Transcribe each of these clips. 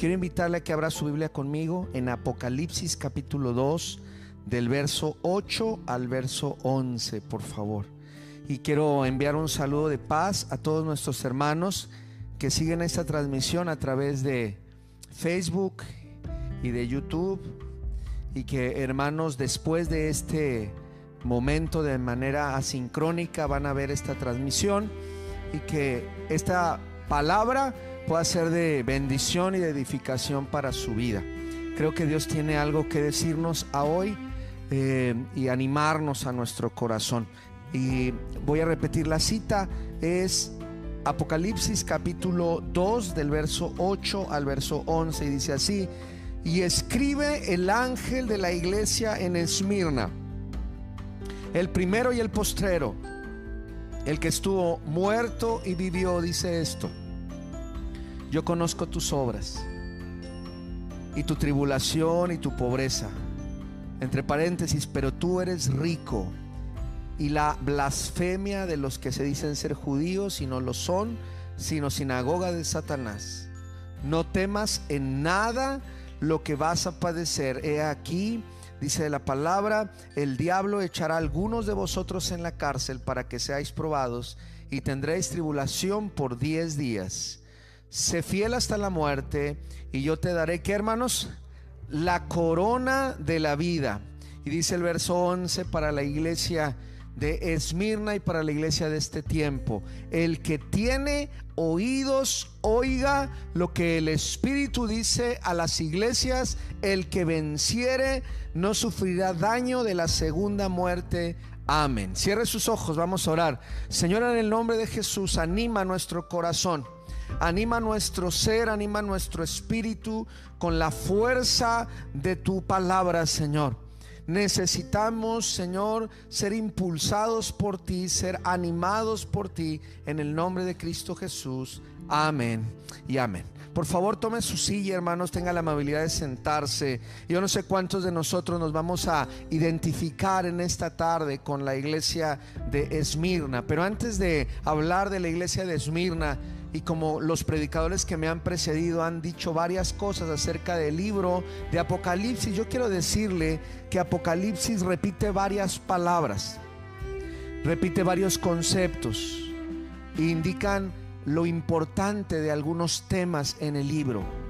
quiero invitarle a que abra su Biblia conmigo en Apocalipsis capítulo 2, del verso 8 al verso 11, por favor. Y quiero enviar un saludo de paz a todos nuestros hermanos que siguen esta transmisión a través de Facebook y de YouTube. Y que hermanos, después de este momento de manera asincrónica van a ver esta transmisión y que esta palabra pueda ser de bendición y de edificación para su vida. Creo que Dios tiene algo que decirnos a hoy eh, y animarnos a nuestro corazón. Y voy a repetir la cita, es Apocalipsis capítulo 2 del verso 8 al verso 11 y dice así, y escribe el ángel de la iglesia en Esmirna, el primero y el postrero, el que estuvo muerto y vivió, dice esto, yo conozco tus obras y tu tribulación y tu pobreza entre paréntesis, pero tú eres rico. Y la blasfemia de los que se dicen ser judíos y no lo son, sino sinagoga de Satanás. No temas en nada lo que vas a padecer. He aquí, dice la palabra, el diablo echará algunos de vosotros en la cárcel para que seáis probados y tendréis tribulación por diez días. Sé fiel hasta la muerte y yo te daré, ¿qué hermanos? la corona de la vida. Y dice el verso 11 para la iglesia de Esmirna y para la iglesia de este tiempo. El que tiene oídos, oiga lo que el Espíritu dice a las iglesias. El que venciere no sufrirá daño de la segunda muerte. Amén. Cierre sus ojos, vamos a orar. Señor, en el nombre de Jesús, anima nuestro corazón. Anima nuestro ser, anima nuestro espíritu con la fuerza de tu palabra, Señor. Necesitamos, Señor, ser impulsados por ti, ser animados por ti, en el nombre de Cristo Jesús. Amén y amén. Por favor, tome su silla, hermanos, tenga la amabilidad de sentarse. Yo no sé cuántos de nosotros nos vamos a identificar en esta tarde con la iglesia de Esmirna, pero antes de hablar de la iglesia de Esmirna, y como los predicadores que me han precedido han dicho varias cosas acerca del libro de Apocalipsis, yo quiero decirle que Apocalipsis repite varias palabras, repite varios conceptos, e indican lo importante de algunos temas en el libro.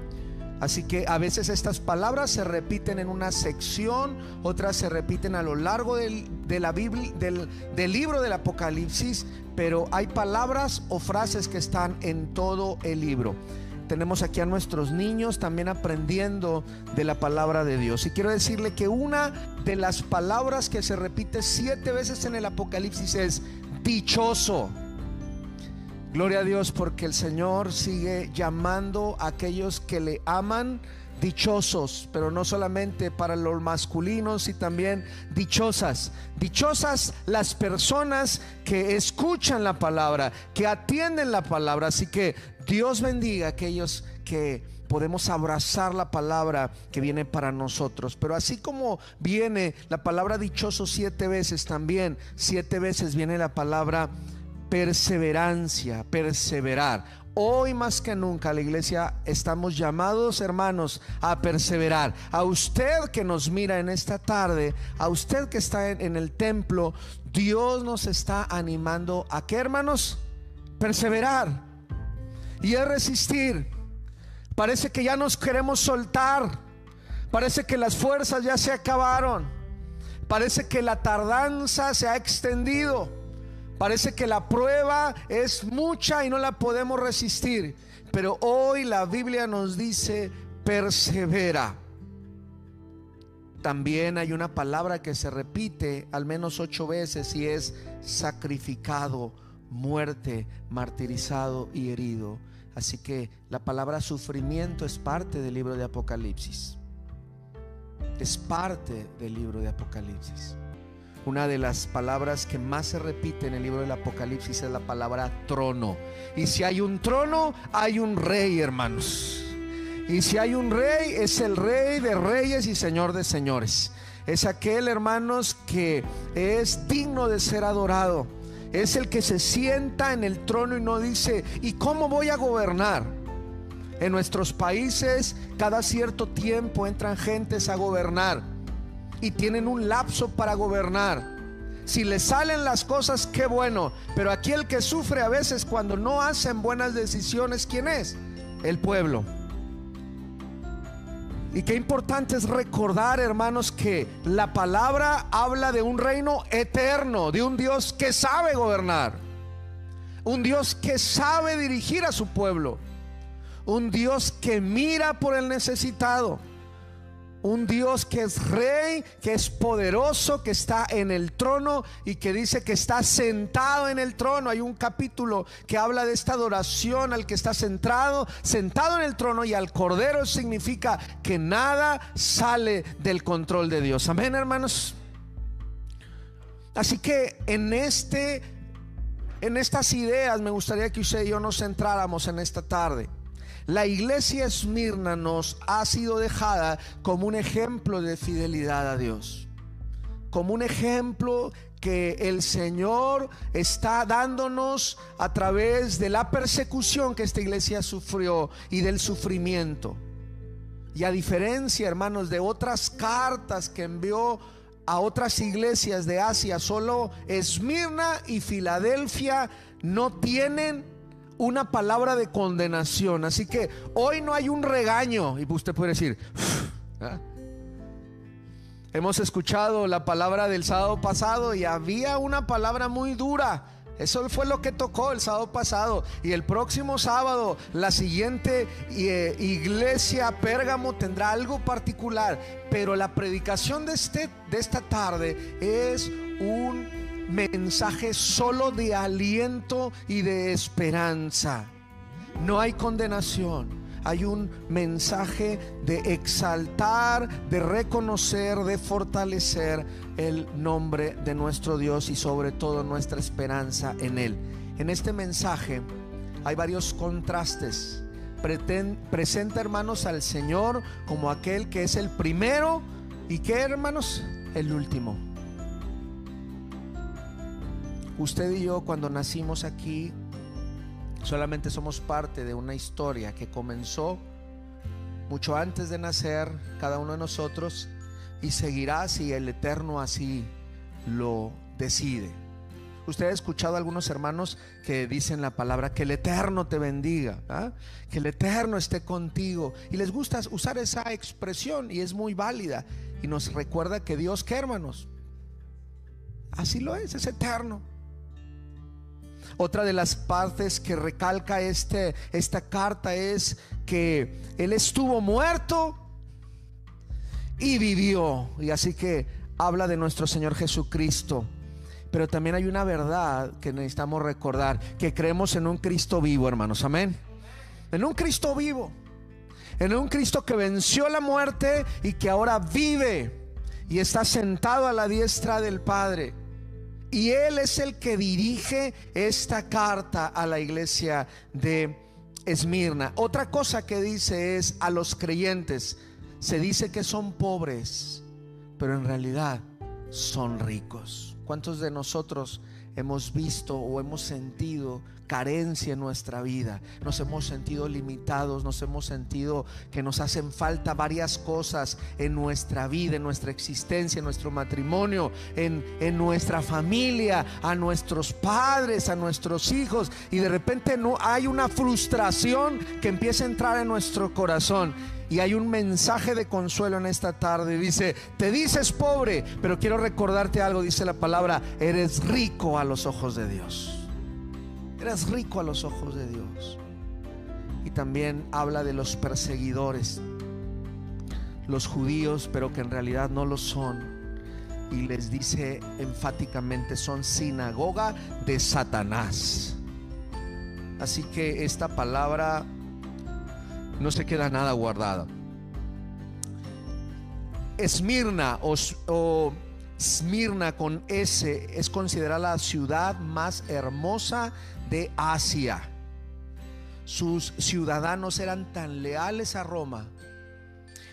Así que a veces estas palabras se repiten en una sección, otras se repiten a lo largo del, del libro del Apocalipsis, pero hay palabras o frases que están en todo el libro. Tenemos aquí a nuestros niños también aprendiendo de la palabra de Dios. Y quiero decirle que una de las palabras que se repite siete veces en el Apocalipsis es dichoso. Gloria a Dios porque el Señor sigue llamando a aquellos que le aman dichosos, pero no solamente para los masculinos y también dichosas. Dichosas las personas que escuchan la palabra, que atienden la palabra. Así que Dios bendiga a aquellos que podemos abrazar la palabra que viene para nosotros. Pero así como viene la palabra dichoso siete veces, también siete veces viene la palabra perseverancia, perseverar. Hoy más que nunca la iglesia estamos llamados, hermanos, a perseverar. A usted que nos mira en esta tarde, a usted que está en, el templo, Dios nos está animando a que, hermanos, perseverar y a resistir. Parece que ya nos queremos soltar. Parece que las fuerzas ya se acabaron. Parece que la tardanza se ha extendido. Parece que la prueba es mucha y no la podemos resistir. Pero hoy la Biblia nos dice, persevera. También hay una palabra que se repite al menos ocho veces y es sacrificado, muerte, martirizado y herido. Así que la palabra sufrimiento es parte del libro de Apocalipsis. Es parte del libro de Apocalipsis. Una de las palabras que más se repite en el libro del Apocalipsis es la palabra trono. Y si hay un trono, hay un rey, hermanos. Y si hay un rey, es el rey de reyes y señor de señores. Es aquel, hermanos, que es digno de ser adorado. Es el que se sienta en el trono y no dice, ¿y cómo voy a gobernar? En nuestros países cada cierto tiempo entran gentes a gobernar y tienen un lapso para gobernar. Si les salen las cosas, qué bueno. Pero aquí el que sufre a veces cuando no hacen buenas decisiones, ¿quién es? El pueblo. Y qué importante es recordar, hermanos, que la palabra habla de un reino eterno, de un Dios que sabe gobernar, un Dios que sabe dirigir a su pueblo, un Dios que mira por el necesitado un Dios que es rey, que es poderoso, que está en el trono y que dice que está sentado en el trono. Hay un capítulo que habla de esta adoración al que está centrado, sentado en el trono y al cordero significa que nada sale del control de Dios. Amén, hermanos. Así que en este en estas ideas me gustaría que usted y yo nos centráramos en esta tarde. La iglesia Esmirna nos ha sido dejada como un ejemplo de fidelidad a Dios, como un ejemplo que el Señor está dándonos a través de la persecución que esta iglesia sufrió y del sufrimiento. Y a diferencia, hermanos, de otras cartas que envió a otras iglesias de Asia, solo Esmirna y Filadelfia no tienen una palabra de condenación. Así que hoy no hay un regaño. Y usted puede decir, ¿ah? hemos escuchado la palabra del sábado pasado y había una palabra muy dura. Eso fue lo que tocó el sábado pasado. Y el próximo sábado, la siguiente eh, iglesia Pérgamo tendrá algo particular. Pero la predicación de, este, de esta tarde es un mensaje solo de aliento y de esperanza. No hay condenación. Hay un mensaje de exaltar, de reconocer, de fortalecer el nombre de nuestro Dios y sobre todo nuestra esperanza en Él. En este mensaje hay varios contrastes. presenta hermanos al Señor como aquel que es el primero y que hermanos el último. Usted y yo cuando nacimos aquí solamente somos parte de una historia que comenzó mucho antes de nacer cada uno de nosotros y seguirá si el Eterno así lo decide. Usted ha escuchado a algunos hermanos que dicen la palabra que el Eterno te bendiga, ¿ah? que el Eterno esté contigo. Y les gusta usar esa expresión y es muy válida. Y nos recuerda que Dios, ¿qué hermanos? Así lo es, es eterno. Otra de las partes que recalca este, esta carta es que Él estuvo muerto y vivió. Y así que habla de nuestro Señor Jesucristo. Pero también hay una verdad que necesitamos recordar, que creemos en un Cristo vivo, hermanos. Amén. En un Cristo vivo. En un Cristo que venció la muerte y que ahora vive y está sentado a la diestra del Padre. Y Él es el que dirige esta carta a la iglesia de Esmirna. Otra cosa que dice es a los creyentes, se dice que son pobres, pero en realidad son ricos. ¿Cuántos de nosotros hemos visto o hemos sentido carencia en nuestra vida, nos hemos sentido limitados, nos hemos sentido que nos hacen falta varias cosas en nuestra vida, en nuestra existencia, en nuestro matrimonio, en, en nuestra familia, a nuestros padres, a nuestros hijos, y de repente no hay una frustración que empieza a entrar en nuestro corazón. Y hay un mensaje de consuelo en esta tarde. Dice, te dices pobre, pero quiero recordarte algo, dice la palabra, eres rico a los ojos de Dios. Eres rico a los ojos de Dios. Y también habla de los perseguidores, los judíos, pero que en realidad no lo son. Y les dice enfáticamente, son sinagoga de Satanás. Así que esta palabra no se queda nada guardada. Esmirna o, o Esmirna con S es considerada la ciudad más hermosa de Asia. Sus ciudadanos eran tan leales a Roma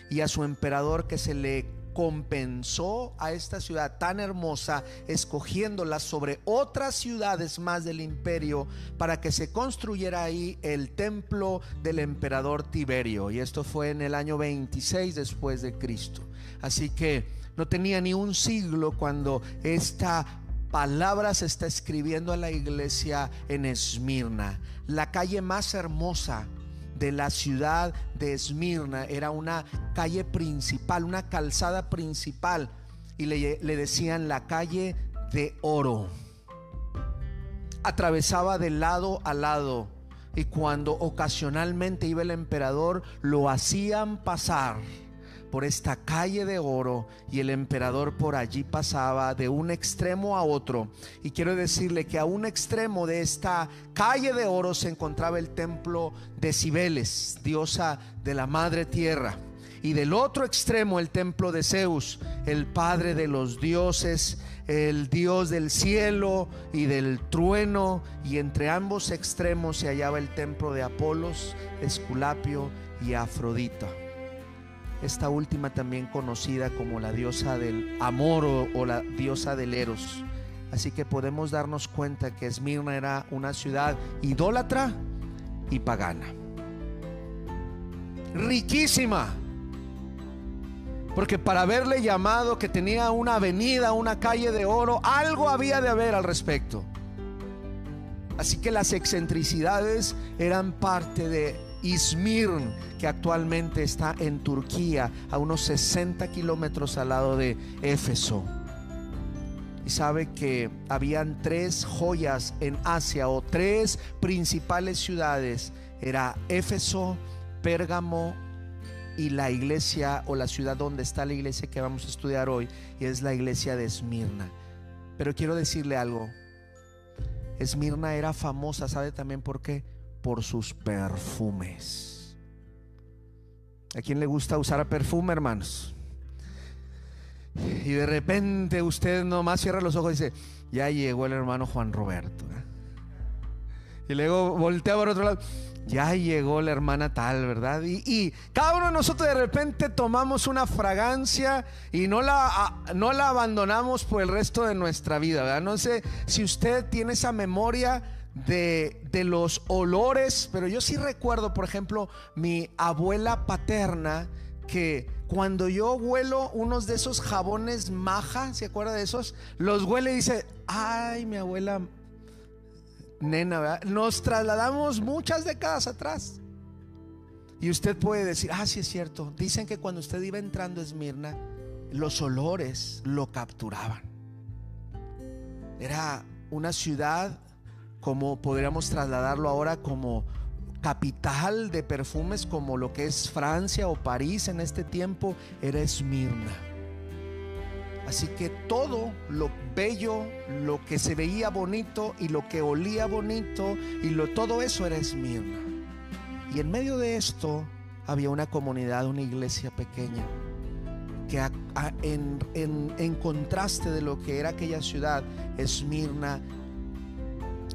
y a su emperador que se le recompensó a esta ciudad tan hermosa, escogiéndola sobre otras ciudades más del imperio para que se construyera ahí el templo del emperador Tiberio. Y esto fue en el año 26 después de Cristo. Así que no tenía ni un siglo cuando esta palabra se está escribiendo a la iglesia en Esmirna, la calle más hermosa de la ciudad de Esmirna. Era una calle principal, una calzada principal. Y le, le decían la calle de oro. Atravesaba de lado a lado. Y cuando ocasionalmente iba el emperador, lo hacían pasar por esta calle de oro y el emperador por allí pasaba de un extremo a otro. Y quiero decirle que a un extremo de esta calle de oro se encontraba el templo de Cibeles, diosa de la madre tierra. Y del otro extremo el templo de Zeus, el padre de los dioses, el dios del cielo y del trueno. Y entre ambos extremos se hallaba el templo de Apolos, Esculapio y Afrodita esta última también conocida como la diosa del amor o, la diosa del eros. Así que podemos darnos cuenta que Esmirna era una ciudad idólatra y pagana. Riquísima. Porque para haberle llamado que tenía una avenida, una calle de oro, algo había de haber al respecto. Así que las excentricidades eran parte de Izmir, que actualmente está en Turquía, a unos 60 kilómetros al lado de Éfeso. Y sabe que habían tres joyas en Asia o tres principales ciudades. Era Éfeso, Pérgamo y la iglesia o la ciudad donde está la iglesia que vamos a estudiar hoy, y es la iglesia de Esmirna. Pero quiero decirle algo. Esmirna era famosa, ¿sabe también por qué? Por sus perfumes. ¿A quién le gusta usar perfume, hermanos? Y de repente usted nomás cierra los ojos y dice, ya llegó el hermano Juan Roberto. ¿eh? Y luego voltea por otro lado, ya llegó la hermana tal, ¿verdad? Y, cada uno de nosotros de repente tomamos una fragancia y no la, no la abandonamos por el resto de nuestra vida, ¿verdad? No sé si usted tiene esa memoria de, los olores, pero yo sí recuerdo, por ejemplo, mi abuela paterna que cuando yo huelo unos de esos jabones maja, ¿se acuerda de esos? Los huele y dice, ay, mi abuela nena, nos trasladamos muchas décadas atrás. Y usted puede decir, ah, sí es cierto. Dicen que cuando usted iba entrando a Esmirna, los olores lo capturaban. Era una ciudad como podríamos trasladarlo ahora como capital de perfumes como lo que es Francia o París en este tiempo, era Esmirna. Así que todo lo bello, lo que se veía bonito y lo que olía bonito y lo, todo eso era Esmirna. Y en medio de esto había una comunidad, una iglesia pequeña, que en, en contraste de lo que era aquella ciudad, Esmirna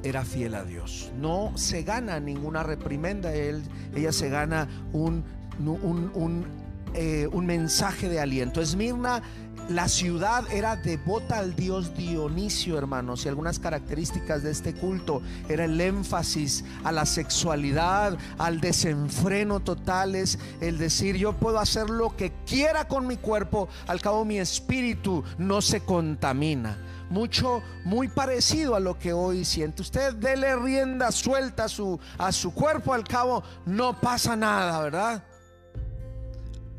era fiel a Dios. No se gana ninguna reprimenda, él, ella se gana un, un, eh, un, mensaje de aliento. Esmirna, la ciudad era devota al dios Dionisio, hermanos, y algunas características de este culto era el énfasis a la sexualidad, al desenfreno total, es el decir yo puedo hacer lo que quiera con mi cuerpo, al cabo mi espíritu no se contamina mucho, muy parecido a lo que hoy siente. Usted dele rienda suelta a su, a su cuerpo, al cabo no pasa nada, ¿verdad?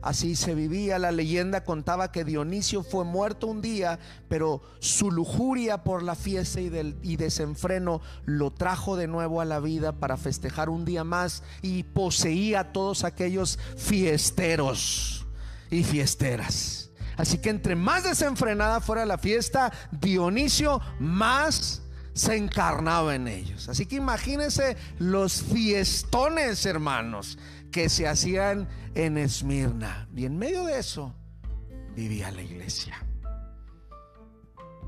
Así se vivía. La leyenda contaba que Dionisio fue muerto un día, pero su lujuria por la fiesta y, del, y desenfreno lo trajo de nuevo a la vida para festejar un día más y poseía a todos aquellos fiesteros y fiesteras. Así que entre más desenfrenada fuera la fiesta, Dionisio más se encarnaba en ellos. Así que imagínense los fiestones, hermanos, que se hacían en Esmirna. Y en medio de eso vivía la iglesia.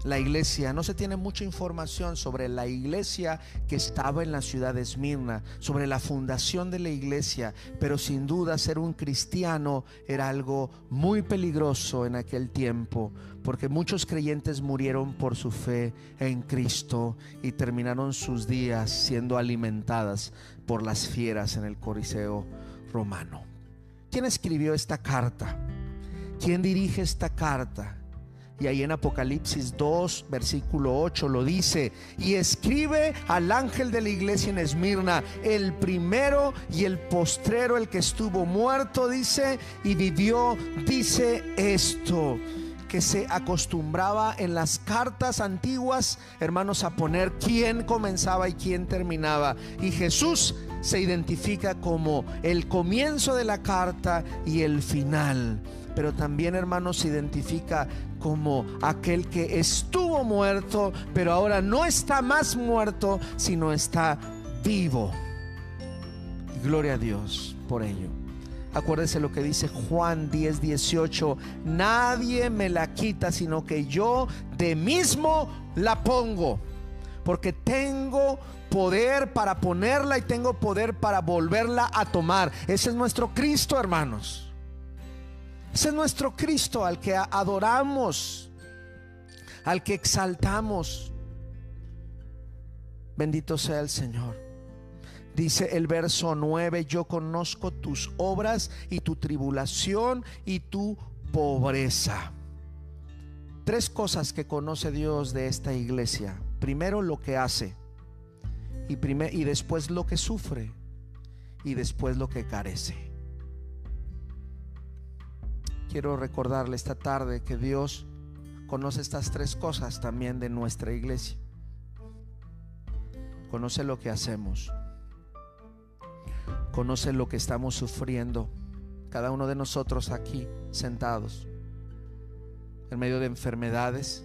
La iglesia, no se tiene mucha información sobre la iglesia que estaba en la ciudad de Esmirna, sobre la fundación de la iglesia, pero sin duda ser un cristiano era algo muy peligroso en aquel tiempo, porque muchos creyentes murieron por su fe en Cristo y terminaron sus días siendo alimentadas por las fieras en el Coliseo romano. ¿Quién escribió esta carta? ¿Quién dirige esta carta? Y ahí en Apocalipsis 2, versículo 8 lo dice. Y escribe al ángel de la iglesia en Esmirna, el primero y el postrero, el que estuvo muerto, dice, y vivió, dice esto que se acostumbraba en las cartas antiguas, hermanos, a poner quién comenzaba y quién terminaba. Y Jesús se identifica como el comienzo de la carta y el final pero también hermanos se identifica como aquel que estuvo muerto, pero ahora no está más muerto, sino está vivo. Gloria a Dios por ello. Acuérdese lo que dice Juan 10, 18. Nadie me la quita, sino que yo de mismo la pongo. Porque tengo poder para ponerla y tengo poder para volverla a tomar. Ese es nuestro Cristo, hermanos. Ese es nuestro Cristo al que adoramos, al que exaltamos. Bendito sea el Señor. Dice el verso 9, yo conozco tus obras y tu tribulación y tu pobreza. Tres cosas que conoce Dios de esta iglesia. Primero lo que hace y, y después lo que sufre y después lo que carece quiero recordarle esta tarde que Dios conoce estas tres cosas también de nuestra iglesia. Conoce lo que hacemos. Conoce lo que estamos sufriendo. Cada uno de nosotros aquí sentados. En medio de enfermedades,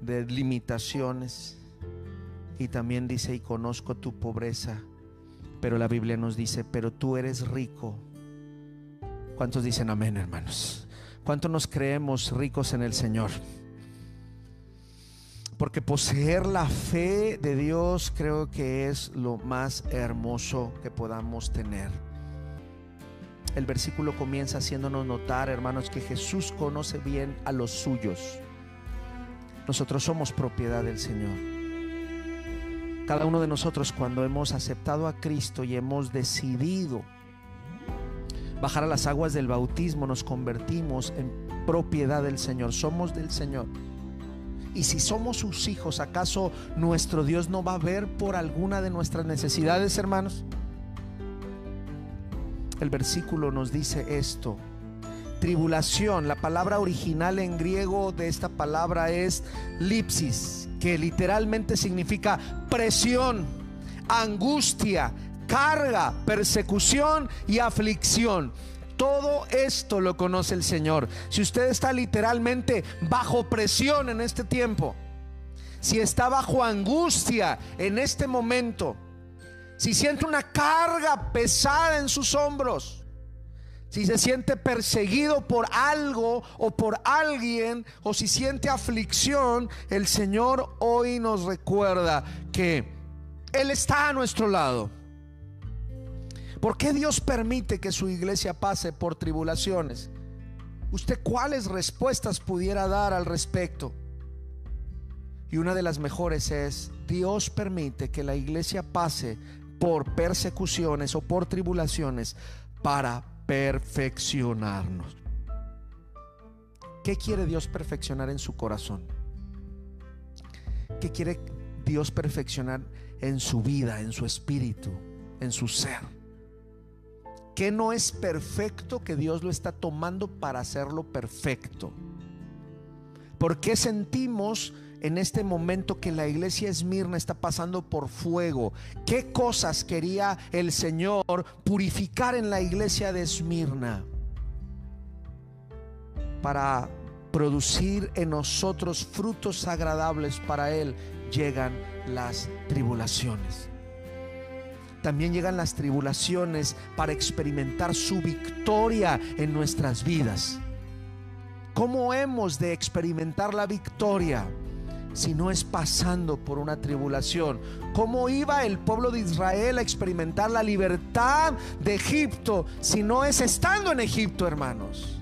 de limitaciones. Y también dice, y conozco tu pobreza. Pero la Biblia nos dice, pero tú eres rico ¿Cuántos dicen amén, hermanos? ¿Cuántos nos creemos ricos en el Señor? Porque poseer la fe de Dios creo que es lo más hermoso que podamos tener. El versículo comienza haciéndonos notar, hermanos, que Jesús conoce bien a los suyos. Nosotros somos propiedad del Señor. Cada uno de nosotros cuando hemos aceptado a Cristo y hemos decidido bajar a las aguas del bautismo, nos convertimos en propiedad del Señor, somos del Señor. Y si somos sus hijos, ¿acaso nuestro Dios no va a ver por alguna de nuestras necesidades, hermanos? El versículo nos dice esto. Tribulación, la palabra original en griego de esta palabra es lipsis, que literalmente significa presión, angustia, carga, persecución y aflicción. Todo esto lo conoce el Señor. Si usted está literalmente bajo presión en este tiempo, si está bajo angustia en este momento, si siente una carga pesada en sus hombros, si se siente perseguido por algo o por alguien, o si siente aflicción, el Señor hoy nos recuerda que Él está a nuestro lado. ¿Por qué Dios permite que su iglesia pase por tribulaciones? ¿Usted cuáles respuestas pudiera dar al respecto? Y una de las mejores es, Dios permite que la iglesia pase por persecuciones o por tribulaciones para perfeccionarnos. ¿Qué quiere Dios perfeccionar en su corazón? ¿Qué quiere Dios perfeccionar en su vida, en su espíritu, en su ser? Que no es perfecto que Dios lo está tomando para hacerlo perfecto? ¿Por qué sentimos en este momento que la iglesia Esmirna está pasando por fuego? ¿Qué cosas quería el Señor purificar en la iglesia de Esmirna? Para producir en nosotros frutos agradables para Él, llegan las tribulaciones también llegan las tribulaciones para experimentar su victoria en nuestras vidas. ¿Cómo hemos de experimentar la victoria? si no es pasando por una tribulación? ¿Cómo iba el pueblo de Israel a experimentar la libertad de Egipto si no es estando en Egipto, hermanos?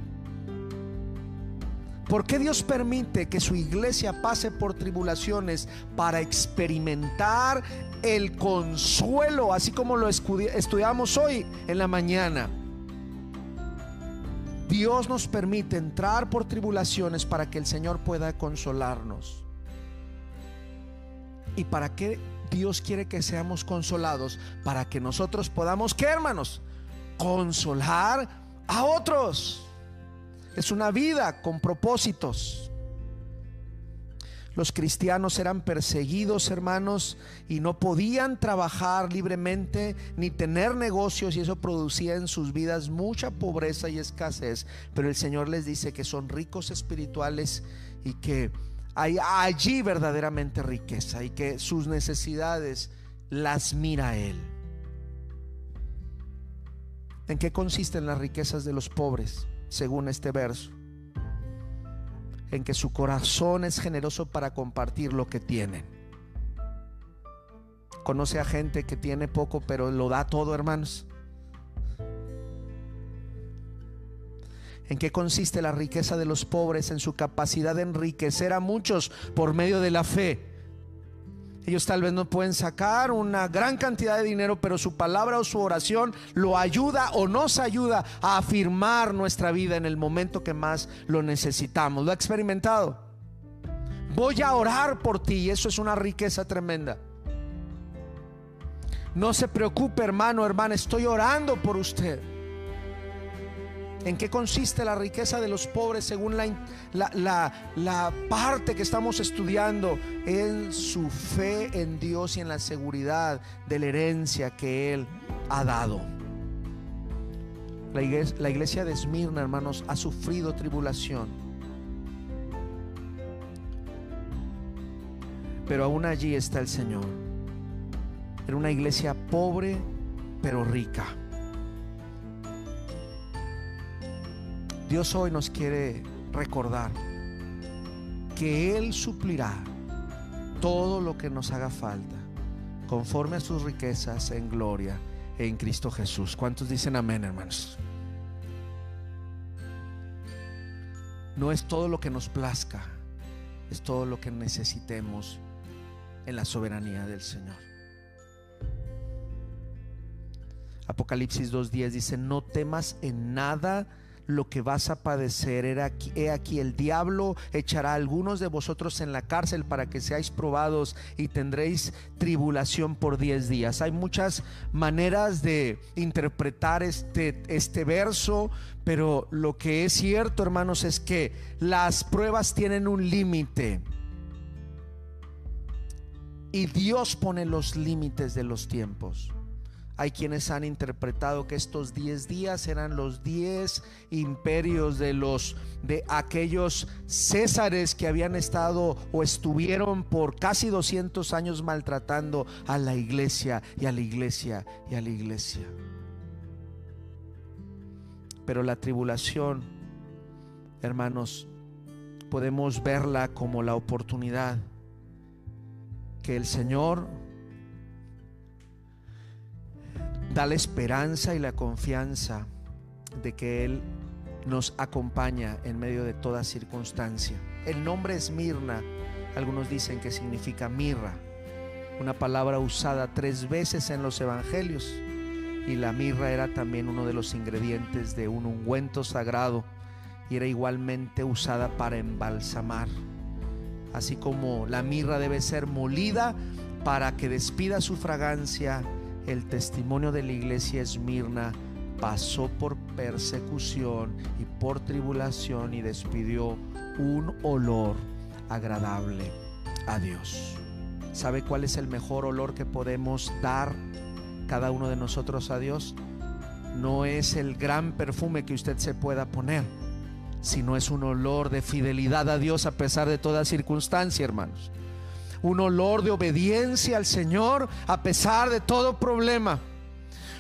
¿Por qué Dios permite que su iglesia pase por tribulaciones para experimentar el consuelo, así como lo estudiamos hoy en la mañana? Dios nos permite entrar por tribulaciones para que el Señor pueda consolarnos. ¿Y para qué Dios quiere que seamos consolados? Para que nosotros podamos, ¿qué hermanos? Consolar a otros. Es una vida con propósitos. Los cristianos eran perseguidos, hermanos, y no podían trabajar libremente ni tener negocios y eso producía en sus vidas mucha pobreza y escasez. Pero el Señor les dice que son ricos espirituales y que hay allí verdaderamente riqueza y que sus necesidades las mira Él. ¿En qué consisten las riquezas de los pobres, según este verso? En que su corazón es generoso para compartir lo que tienen. Conoce a gente que tiene poco, pero lo da todo, hermanos. ¿En qué consiste la riqueza de los pobres? En su capacidad de enriquecer a muchos por medio de la fe. Ellos tal vez no pueden sacar una gran cantidad de dinero, pero su palabra o su oración lo ayuda o nos ayuda a afirmar nuestra vida en el momento que más lo necesitamos. ¿Lo ha experimentado? Voy a orar por ti y eso es una riqueza tremenda. No se preocupe hermano, hermana, estoy orando por usted. ¿En qué consiste la riqueza de los pobres según la, parte que estamos estudiando? En su fe en Dios y en la seguridad de la herencia que Él ha dado. La iglesia, la iglesia de Esmirna, hermanos, ha sufrido tribulación. Pero aún allí está el Señor. Era una iglesia pobre, pero rica. Dios hoy nos quiere recordar que Él suplirá todo lo que nos haga falta conforme a sus riquezas en gloria en Cristo Jesús. ¿Cuántos dicen amén, hermanos? No es todo lo que nos plazca, es todo lo que necesitemos en la soberanía del Señor. Apocalipsis 2.10 dice, no temas en nada lo que vas a padecer. He aquí, el diablo echará a algunos de vosotros en la cárcel para que seáis probados y tendréis tribulación por diez días. Hay muchas maneras de interpretar este, este verso, pero lo que es cierto, hermanos, es que las pruebas tienen un límite. Y Dios pone los límites de los tiempos. Hay quienes han interpretado que estos 10 días eran los 10 imperios de los de aquellos césares que habían estado o estuvieron por casi 200 años maltratando a la iglesia y a la iglesia y a la iglesia. Pero la tribulación, hermanos, podemos verla como la oportunidad que el Señor da la esperanza y la confianza de que Él nos acompaña en medio de toda circunstancia. El nombre es Mirna, algunos dicen que significa mirra, una palabra usada tres veces en los evangelios. Y la mirra era también uno de los ingredientes de un ungüento sagrado y era igualmente usada para embalsamar. Así como la mirra debe ser molida para que despida su fragancia el testimonio de la iglesia Esmirna pasó por persecución y por tribulación y despidió un olor agradable a Dios. ¿Sabe cuál es el mejor olor que podemos dar cada uno de nosotros a Dios? No es el gran perfume que usted se pueda poner, sino es un olor de fidelidad a Dios a pesar de toda circunstancia, hermanos un olor de obediencia al Señor a pesar de todo problema.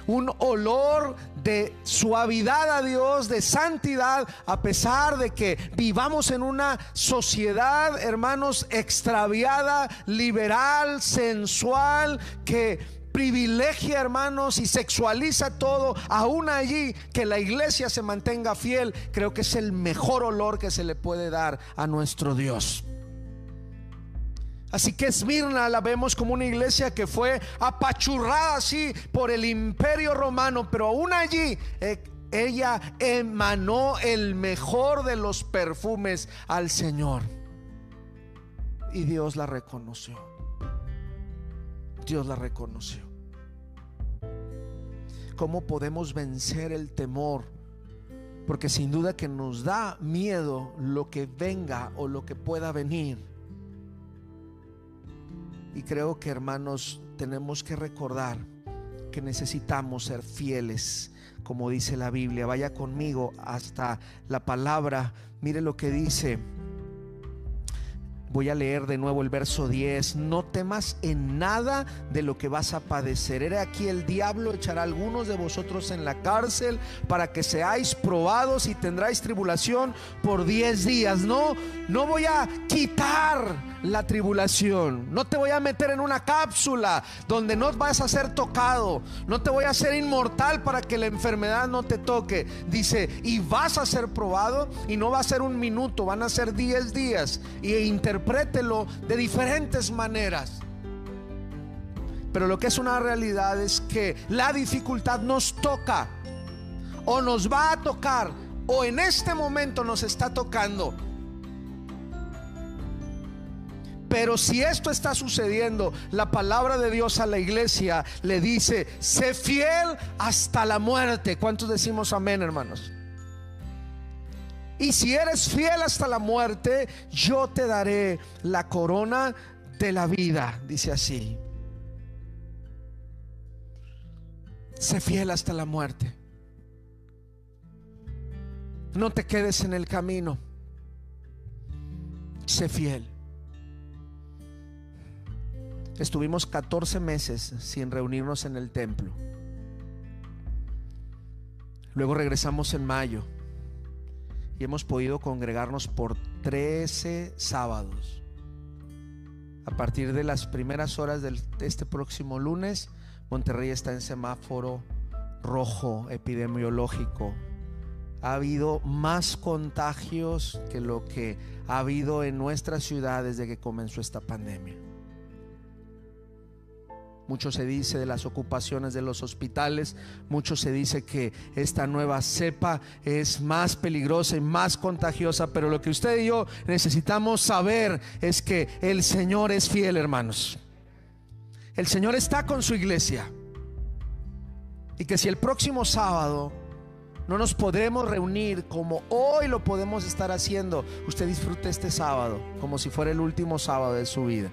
un olor de suavidad a Dios, de santidad, a pesar de que vivamos en una sociedad, hermanos, extraviada, liberal, sensual, que privilegia, hermanos, y sexualiza todo, aún allí que la iglesia se mantenga fiel, creo que es el mejor olor que se le puede dar a nuestro Dios. Así que Esmirna la vemos como una iglesia que fue apachurrada así por el imperio romano, pero aún allí eh, ella emanó el mejor de los perfumes al Señor. Y Dios la reconoció. Dios la reconoció. ¿Cómo podemos vencer el temor? Porque sin duda que nos da miedo lo que venga o lo que pueda venir. Y creo que hermanos tenemos que recordar que necesitamos ser fieles, como dice la Biblia. Vaya conmigo hasta la palabra. Mire lo que dice Voy a leer de nuevo el verso 10. No temas en nada de lo que vas a padecer. Era aquí el diablo echará a algunos de vosotros en la cárcel para que seáis probados y tendráis tribulación por 10 días. No, no voy a quitar la tribulación. No te voy a meter en una cápsula donde no vas a ser tocado. No te voy a hacer inmortal para que la enfermedad no te toque. Dice, y vas a ser probado y no va a ser un minuto, van a ser 10 días. Y interprételo de diferentes maneras. Pero lo que es una realidad es que la dificultad nos toca o nos va a tocar o en este momento nos está tocando. Pero si esto está sucediendo, la palabra de Dios a la iglesia le dice, sé fiel hasta la muerte. ¿Cuántos decimos amén, hermanos? Y si eres fiel hasta la muerte, yo te daré la corona de la vida, dice así. Sé fiel hasta la muerte. No te quedes en el camino. Sé fiel. Estuvimos 14 meses sin reunirnos en el templo. Luego regresamos en mayo y hemos podido congregarnos por 13 sábados. A partir de las primeras horas de este próximo lunes, Monterrey está en semáforo rojo epidemiológico. Ha habido más contagios que lo que ha habido en nuestra ciudad desde que comenzó esta pandemia. Mucho se dice de las ocupaciones de los hospitales, mucho se dice que esta nueva cepa es más peligrosa y más contagiosa, pero lo que usted y yo necesitamos saber es que el Señor es fiel, hermanos. El Señor está con su iglesia. Y que si el próximo sábado no nos podremos reunir como hoy lo podemos estar haciendo, usted disfrute este sábado como si fuera el último sábado de su vida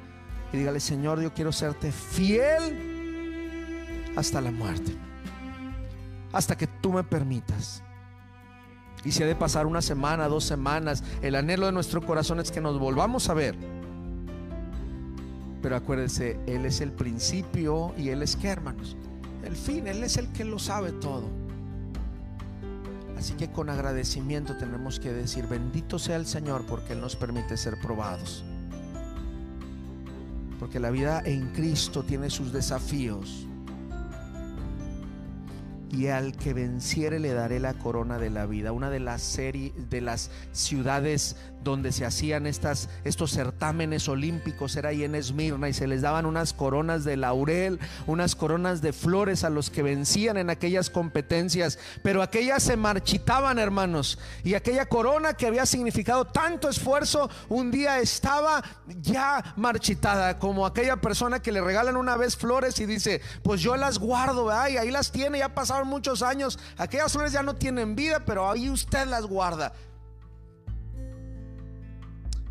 y dígale, Señor, yo quiero serte fiel hasta la muerte, hasta que tú me permitas. Y si ha de pasar una semana, dos semanas, el anhelo de nuestro corazón es que nos volvamos a ver. Pero acuérdense, Él es el principio y Él es que, hermanos, el fin, Él es el que lo sabe todo. Así que con agradecimiento tenemos que decir, bendito sea el Señor porque Él nos permite ser probados porque la vida en Cristo tiene sus desafíos y al que venciere le daré la corona de la vida. Una de las series de las ciudades donde se hacían estas, estos certámenes olímpicos era ahí en Esmirna y se les daban unas coronas de laurel, unas coronas de flores a los que vencían en aquellas competencias, pero aquellas se marchitaban, hermanos, y aquella corona que había significado tanto esfuerzo, un día estaba ya marchitada, como aquella persona que le regalan una vez flores y dice, pues yo las guardo, y ahí las tiene, ya pasaron muchos años, aquellas flores ya no tienen vida, pero ahí usted las guarda.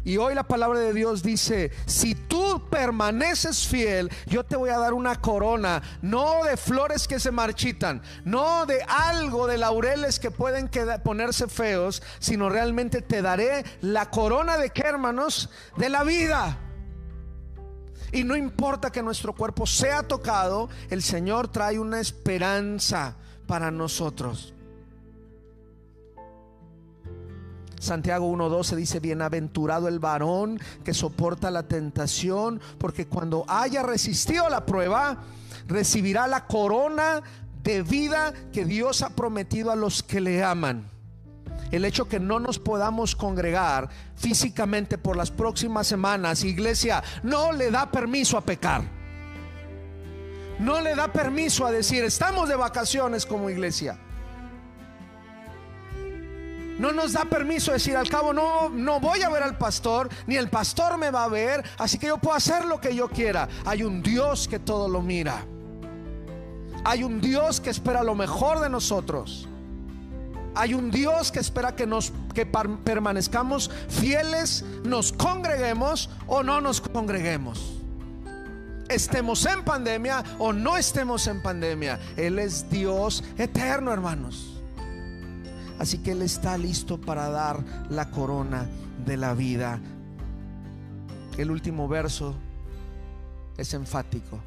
Y hoy la palabra de Dios dice, si tú permaneces fiel, yo te voy a dar una corona, no de flores que se marchitan, no de algo de laureles que pueden ponerse feos, sino realmente te daré la corona de qué hermanos? De la vida. Y no importa que nuestro cuerpo sea tocado, el Señor trae una esperanza para nosotros. Santiago 1.12 dice, bienaventurado el varón que soporta la tentación, porque cuando haya resistido la prueba, recibirá la corona de vida que Dios ha prometido a los que le aman. El hecho que no nos podamos congregar físicamente por las próximas semanas, iglesia, no le da permiso a pecar. No le da permiso a decir, estamos de vacaciones como iglesia. No nos da permiso decir, al cabo no, no voy a ver al pastor, ni el pastor me va a ver, así que yo puedo hacer lo que yo quiera. Hay un Dios que todo lo mira. Hay un Dios que espera lo mejor de nosotros. Hay un Dios que espera que nos que permanezcamos fieles, nos congreguemos o no nos congreguemos. Estemos en pandemia o no estemos en pandemia. Él es Dios eterno, hermanos. Así que Él está listo para dar la corona de la vida. El último verso es enfático.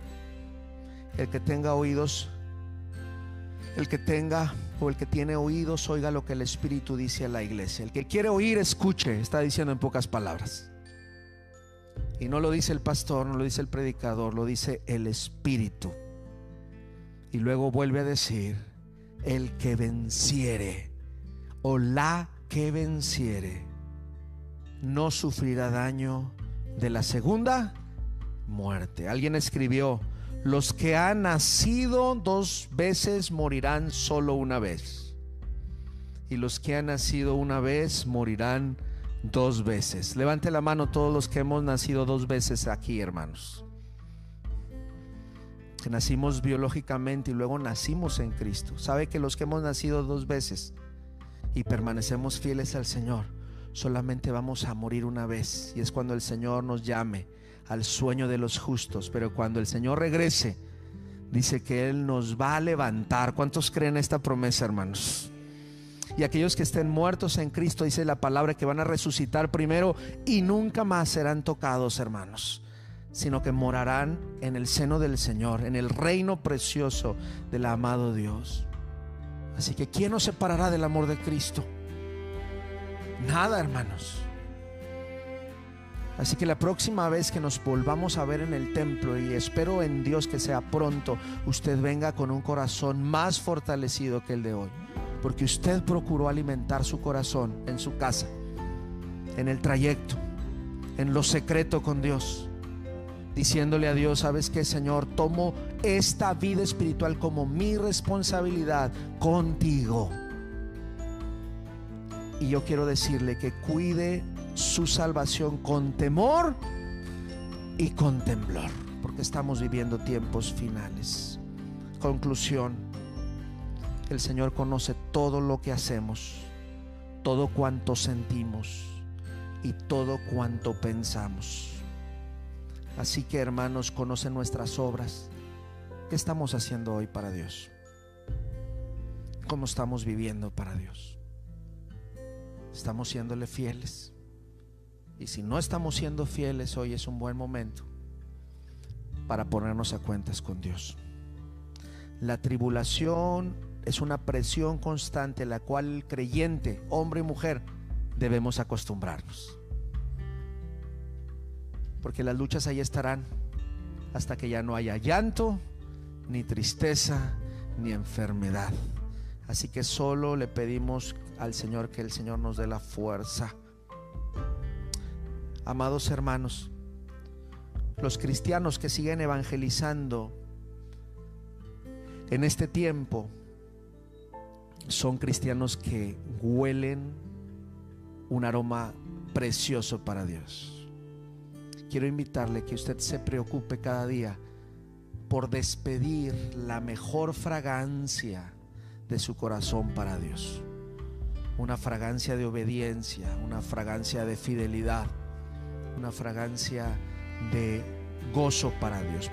El que tenga oídos, el que tenga o el que tiene oídos, oiga lo que el Espíritu dice a la iglesia. El que quiere oír, escuche, está diciendo en pocas palabras. Y no lo dice el pastor, no lo dice el predicador, lo dice el Espíritu. Y luego vuelve a decir, el que venciere o la que venciere no sufrirá daño de la segunda muerte. Alguien escribió, los que han nacido dos veces morirán solo una vez. Y los que han nacido una vez morirán dos veces. Levante la mano todos los que hemos nacido dos veces aquí, hermanos. Que nacimos biológicamente y luego nacimos en Cristo. ¿Sabe que los que hemos nacido dos veces y permanecemos fieles al Señor, solamente vamos a morir una vez y es cuando el Señor nos llame al sueño de los justos, pero cuando el Señor regrese, dice que Él nos va a levantar. ¿Cuántos creen esta promesa, hermanos? Y aquellos que estén muertos en Cristo, dice la palabra, que van a resucitar primero y nunca más serán tocados, hermanos, sino que morarán en el seno del Señor, en el reino precioso del amado Dios. Así que ¿quién nos separará del amor de Cristo? Nada, hermanos. Así que la próxima vez que nos volvamos a ver en el templo, y espero en Dios que sea pronto, usted venga con un corazón más fortalecido que el de hoy. Porque usted procuró alimentar su corazón en su casa, en el trayecto, en lo secreto con Dios diciéndole a Dios, ¿sabes qué, Señor? Tomo esta vida espiritual como mi responsabilidad contigo. Y yo quiero decirle que cuide su salvación con temor y con temblor, porque estamos viviendo tiempos finales. Conclusión, el Señor conoce todo lo que hacemos, todo cuanto sentimos y todo cuanto pensamos. Así que hermanos, conocen nuestras obras. ¿Qué estamos haciendo hoy para Dios? ¿Cómo estamos viviendo para Dios? ¿Estamos siéndole fieles? Y si no estamos siendo fieles, hoy es un buen momento para ponernos a cuentas con Dios. La tribulación es una presión constante la cual el creyente, hombre y mujer, debemos acostumbrarnos porque las luchas ahí estarán hasta que ya no haya llanto, ni tristeza, ni enfermedad. Así que solo le pedimos al Señor que el Señor nos dé la fuerza. Amados hermanos, los cristianos que siguen evangelizando en este tiempo son cristianos que huelen un aroma precioso para Dios quiero invitarle que usted se preocupe cada día por despedir la mejor fragancia de su corazón para Dios. Una fragancia de obediencia, una fragancia de fidelidad, una fragancia de gozo para Dios.